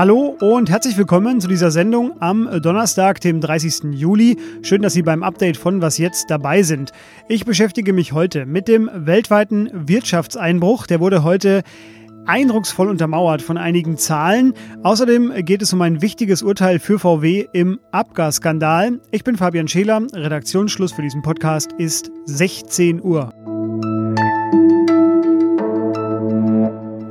Hallo und herzlich willkommen zu dieser Sendung am Donnerstag, dem 30. Juli. Schön, dass Sie beim Update von Was jetzt dabei sind. Ich beschäftige mich heute mit dem weltweiten Wirtschaftseinbruch. Der wurde heute eindrucksvoll untermauert von einigen Zahlen. Außerdem geht es um ein wichtiges Urteil für VW im Abgasskandal. Ich bin Fabian Scheler. Redaktionsschluss für diesen Podcast ist 16 Uhr.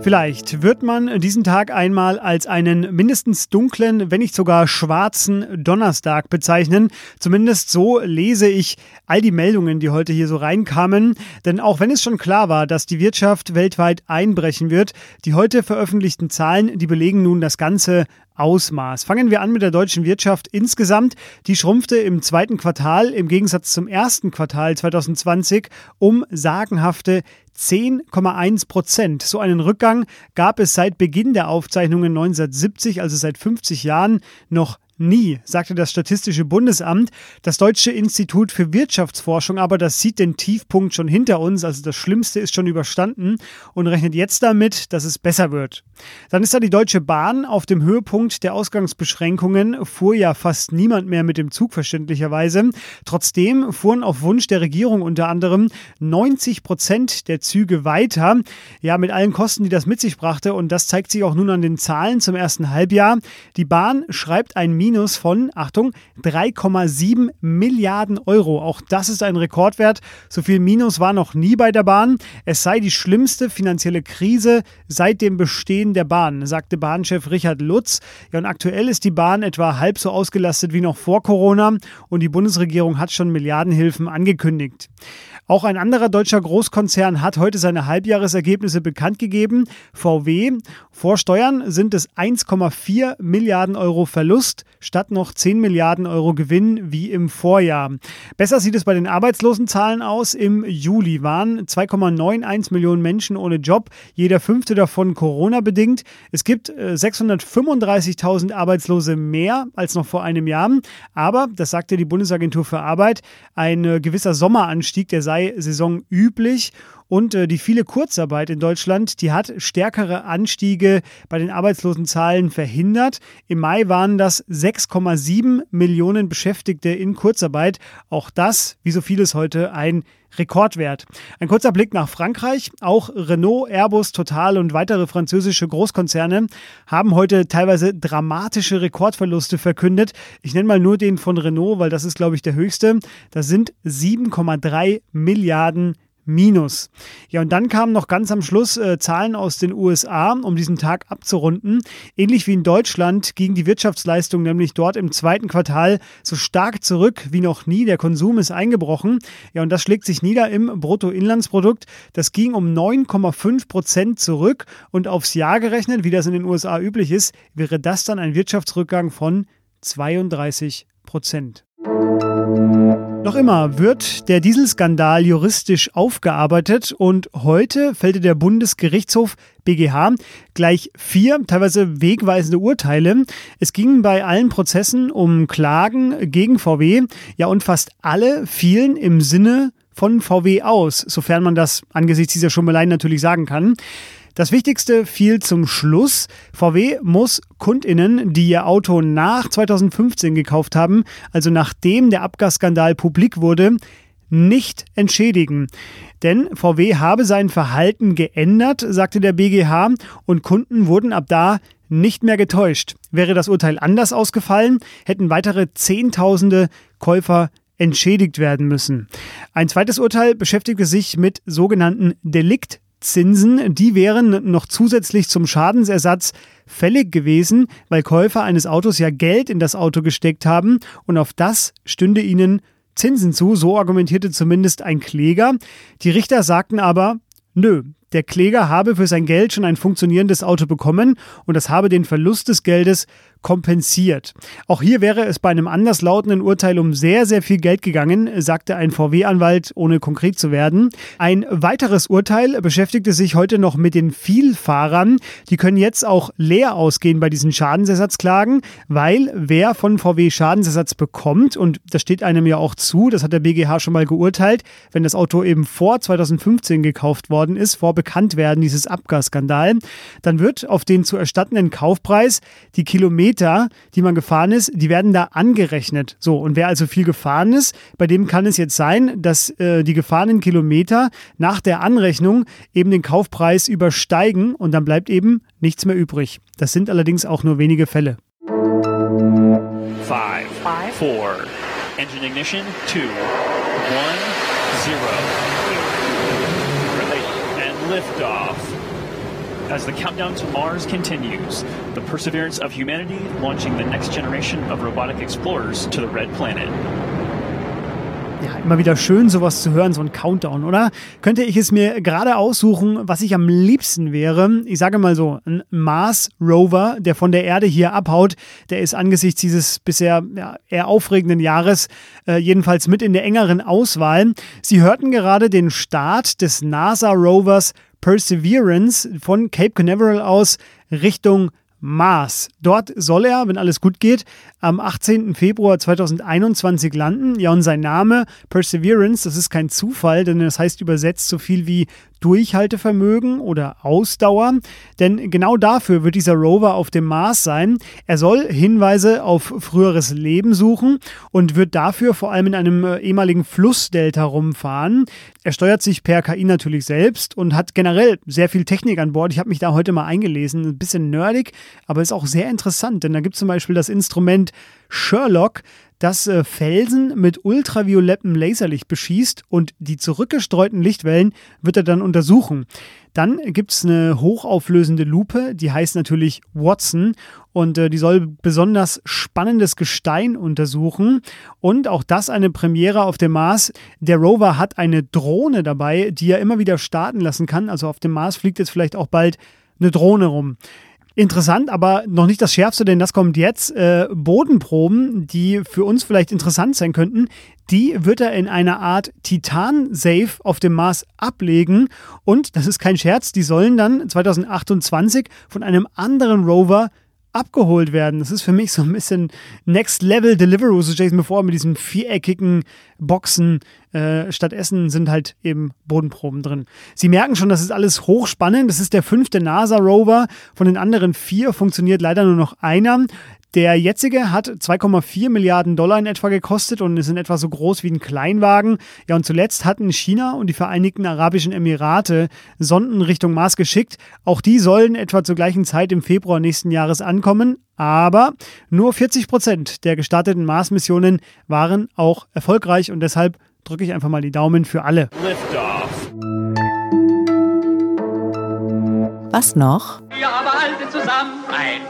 Vielleicht wird man diesen Tag einmal als einen mindestens dunklen, wenn nicht sogar schwarzen Donnerstag bezeichnen. Zumindest so lese ich all die Meldungen, die heute hier so reinkamen. Denn auch wenn es schon klar war, dass die Wirtschaft weltweit einbrechen wird, die heute veröffentlichten Zahlen, die belegen nun das Ganze Ausmaß. Fangen wir an mit der deutschen Wirtschaft insgesamt. Die schrumpfte im zweiten Quartal im Gegensatz zum ersten Quartal 2020 um sagenhafte 10,1 Prozent. So einen Rückgang gab es seit Beginn der Aufzeichnungen 1970, also seit 50 Jahren, noch Nie, sagte das Statistische Bundesamt. Das Deutsche Institut für Wirtschaftsforschung aber, das sieht den Tiefpunkt schon hinter uns, also das Schlimmste ist schon überstanden und rechnet jetzt damit, dass es besser wird. Dann ist da die Deutsche Bahn. Auf dem Höhepunkt der Ausgangsbeschränkungen fuhr ja fast niemand mehr mit dem Zug, verständlicherweise. Trotzdem fuhren auf Wunsch der Regierung unter anderem 90 Prozent der Züge weiter. Ja, mit allen Kosten, die das mit sich brachte. Und das zeigt sich auch nun an den Zahlen zum ersten Halbjahr. Die Bahn schreibt ein Minus Minus von, Achtung, 3,7 Milliarden Euro. Auch das ist ein Rekordwert. So viel Minus war noch nie bei der Bahn. Es sei die schlimmste finanzielle Krise seit dem Bestehen der Bahn, sagte Bahnchef Richard Lutz. Ja, und aktuell ist die Bahn etwa halb so ausgelastet wie noch vor Corona und die Bundesregierung hat schon Milliardenhilfen angekündigt. Auch ein anderer deutscher Großkonzern hat heute seine Halbjahresergebnisse bekannt gegeben. VW. Vor Steuern sind es 1,4 Milliarden Euro Verlust statt noch 10 Milliarden Euro Gewinn wie im Vorjahr. Besser sieht es bei den Arbeitslosenzahlen aus. Im Juli waren 2,91 Millionen Menschen ohne Job, jeder fünfte davon Corona-bedingt. Es gibt 635.000 äh, Arbeitslose mehr als noch vor einem Jahr. Aber, das sagte die Bundesagentur für Arbeit, ein äh, gewisser Sommeranstieg, der sei Saison üblich. Und äh, die viele Kurzarbeit in Deutschland, die hat stärkere Anstiege bei den Arbeitslosenzahlen verhindert. Im Mai waren das 6,7 Millionen Beschäftigte in Kurzarbeit. Auch das, wie so vieles heute, ein Rekordwert. Ein kurzer Blick nach Frankreich. Auch Renault, Airbus, Total und weitere französische Großkonzerne haben heute teilweise dramatische Rekordverluste verkündet. Ich nenne mal nur den von Renault, weil das ist, glaube ich, der höchste. Das sind 7,3 Milliarden Minus. Ja, und dann kamen noch ganz am Schluss äh, Zahlen aus den USA, um diesen Tag abzurunden. Ähnlich wie in Deutschland ging die Wirtschaftsleistung nämlich dort im zweiten Quartal so stark zurück wie noch nie. Der Konsum ist eingebrochen. Ja, und das schlägt sich nieder im Bruttoinlandsprodukt. Das ging um 9,5 Prozent zurück und aufs Jahr gerechnet, wie das in den USA üblich ist, wäre das dann ein Wirtschaftsrückgang von 32 Prozent. Noch immer wird der Dieselskandal juristisch aufgearbeitet und heute fällte der Bundesgerichtshof BGH gleich vier teilweise wegweisende Urteile. Es ging bei allen Prozessen um Klagen gegen VW, ja und fast alle fielen im Sinne von VW aus, sofern man das angesichts dieser Schummeleien natürlich sagen kann. Das Wichtigste fiel zum Schluss. VW muss Kundinnen, die ihr Auto nach 2015 gekauft haben, also nachdem der Abgasskandal publik wurde, nicht entschädigen. Denn VW habe sein Verhalten geändert, sagte der BGH, und Kunden wurden ab da nicht mehr getäuscht. Wäre das Urteil anders ausgefallen, hätten weitere Zehntausende Käufer entschädigt werden müssen. Ein zweites Urteil beschäftigte sich mit sogenannten Delikt Zinsen, die wären noch zusätzlich zum Schadensersatz fällig gewesen, weil Käufer eines Autos ja Geld in das Auto gesteckt haben und auf das stünde ihnen Zinsen zu, so argumentierte zumindest ein Kläger. Die Richter sagten aber, nö, der Kläger habe für sein Geld schon ein funktionierendes Auto bekommen und das habe den Verlust des Geldes kompensiert. Auch hier wäre es bei einem anderslautenden Urteil um sehr, sehr viel Geld gegangen, sagte ein VW-Anwalt, ohne konkret zu werden. Ein weiteres Urteil beschäftigte sich heute noch mit den Vielfahrern. Die können jetzt auch leer ausgehen bei diesen Schadensersatzklagen, weil wer von VW Schadensersatz bekommt, und das steht einem ja auch zu, das hat der BGH schon mal geurteilt, wenn das Auto eben vor 2015 gekauft worden ist, vor Bekanntwerden dieses Abgasskandal, dann wird auf den zu erstattenden Kaufpreis die Kilometer, die man gefahren ist, die werden da angerechnet. So, und wer also viel gefahren ist, bei dem kann es jetzt sein, dass äh, die gefahrenen Kilometer nach der Anrechnung eben den Kaufpreis übersteigen und dann bleibt eben nichts mehr übrig. Das sind allerdings auch nur wenige Fälle. Five, Five. four, engine ignition, two, one, zero. And liftoff. As the countdown to Mars continues, the perseverance of humanity launching the next generation of robotic explorers to the red planet. Ja, immer wieder schön, sowas zu hören, so ein Countdown, oder? Könnte ich es mir gerade aussuchen, was ich am liebsten wäre? Ich sage mal so, ein Mars Rover, der von der Erde hier abhaut, der ist angesichts dieses bisher ja, eher aufregenden Jahres äh, jedenfalls mit in der engeren Auswahl. Sie hörten gerade den Start des NASA Rovers Perseverance von Cape Canaveral aus Richtung Mars. Dort soll er, wenn alles gut geht, am 18. Februar 2021 landen. Ja, und sein Name Perseverance, das ist kein Zufall, denn das heißt übersetzt so viel wie Durchhaltevermögen oder Ausdauer. Denn genau dafür wird dieser Rover auf dem Mars sein. Er soll Hinweise auf früheres Leben suchen und wird dafür vor allem in einem äh, ehemaligen Flussdelta rumfahren. Er steuert sich per KI natürlich selbst und hat generell sehr viel Technik an Bord. Ich habe mich da heute mal eingelesen. Ein bisschen nerdig, aber ist auch sehr interessant, denn da gibt es zum Beispiel das Instrument Sherlock, das äh, Felsen mit ultraviolettem Laserlicht beschießt und die zurückgestreuten Lichtwellen wird er dann untersuchen. Dann gibt es eine hochauflösende Lupe, die heißt natürlich Watson und äh, die soll besonders spannendes Gestein untersuchen. Und auch das eine Premiere auf dem Mars. Der Rover hat eine Drohne dabei, die er immer wieder starten lassen kann. Also auf dem Mars fliegt jetzt vielleicht auch bald eine Drohne rum. Interessant, aber noch nicht das Schärfste, denn das kommt jetzt. Äh, Bodenproben, die für uns vielleicht interessant sein könnten, die wird er in einer Art Titan-Safe auf dem Mars ablegen. Und, das ist kein Scherz, die sollen dann 2028 von einem anderen Rover abgeholt werden. Das ist für mich so ein bisschen Next Level Deliveroo. So stelle ich mir vor, mit diesen viereckigen Boxen. Äh, stattdessen sind halt eben Bodenproben drin. Sie merken schon, das ist alles hochspannend. Das ist der fünfte NASA-Rover. Von den anderen vier funktioniert leider nur noch einer. Der jetzige hat 2,4 Milliarden Dollar in etwa gekostet und ist in etwa so groß wie ein Kleinwagen. Ja, und zuletzt hatten China und die Vereinigten Arabischen Emirate Sonden Richtung Mars geschickt. Auch die sollen etwa zur gleichen Zeit im Februar nächsten Jahres ankommen. Aber nur 40 Prozent der gestarteten Mars-Missionen waren auch erfolgreich und deshalb drücke ich einfach mal die Daumen für alle. Was noch? Wir aber halten zusammen, ein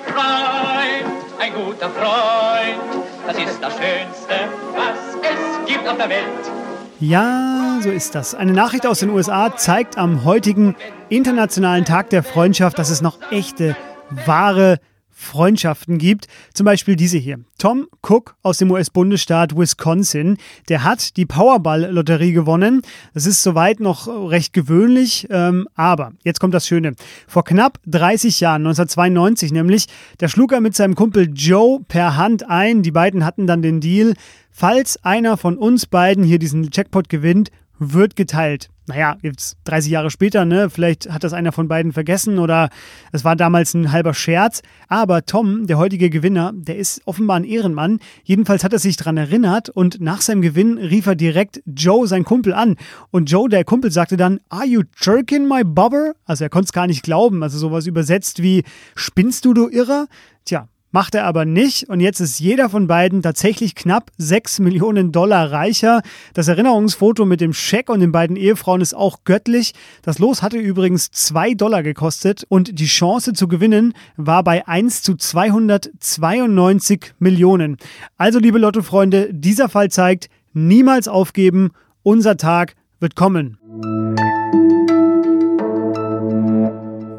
guter Freund. Das ist das Schönste, was es gibt auf der Welt. Ja, so ist das. Eine Nachricht aus den USA zeigt am heutigen Internationalen Tag der Freundschaft, dass es noch echte, wahre Freundschaften gibt. Zum Beispiel diese hier. Tom Cook aus dem US-Bundesstaat Wisconsin, der hat die Powerball-Lotterie gewonnen. Das ist soweit noch recht gewöhnlich, ähm, aber jetzt kommt das Schöne. Vor knapp 30 Jahren, 1992 nämlich, da schlug er mit seinem Kumpel Joe per Hand ein. Die beiden hatten dann den Deal, falls einer von uns beiden hier diesen Jackpot gewinnt, wird geteilt naja, jetzt 30 Jahre später, ne, vielleicht hat das einer von beiden vergessen oder es war damals ein halber Scherz. Aber Tom, der heutige Gewinner, der ist offenbar ein Ehrenmann. Jedenfalls hat er sich daran erinnert und nach seinem Gewinn rief er direkt Joe, sein Kumpel, an. Und Joe, der Kumpel, sagte dann, Are you jerking my bobber? Also er konnte es gar nicht glauben. Also sowas übersetzt wie, spinnst du, du Irrer? Tja, Macht er aber nicht und jetzt ist jeder von beiden tatsächlich knapp 6 Millionen Dollar reicher. Das Erinnerungsfoto mit dem Scheck und den beiden Ehefrauen ist auch göttlich. Das Los hatte übrigens 2 Dollar gekostet und die Chance zu gewinnen war bei 1 zu 292 Millionen. Also liebe Lottofreunde, dieser Fall zeigt, niemals aufgeben, unser Tag wird kommen.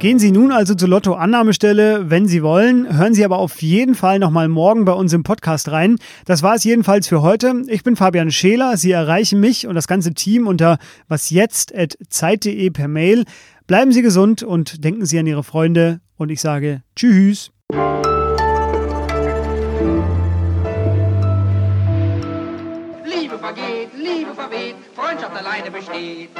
Gehen Sie nun also zur Lotto-Annahmestelle, wenn Sie wollen. Hören Sie aber auf jeden Fall nochmal morgen bei uns im Podcast rein. Das war es jedenfalls für heute. Ich bin Fabian Scheler. Sie erreichen mich und das ganze Team unter wasjetzt.zeit.de per Mail. Bleiben Sie gesund und denken Sie an Ihre Freunde. Und ich sage Tschüss. Liebe vergeht, Liebe verweht, Freundschaft alleine besteht.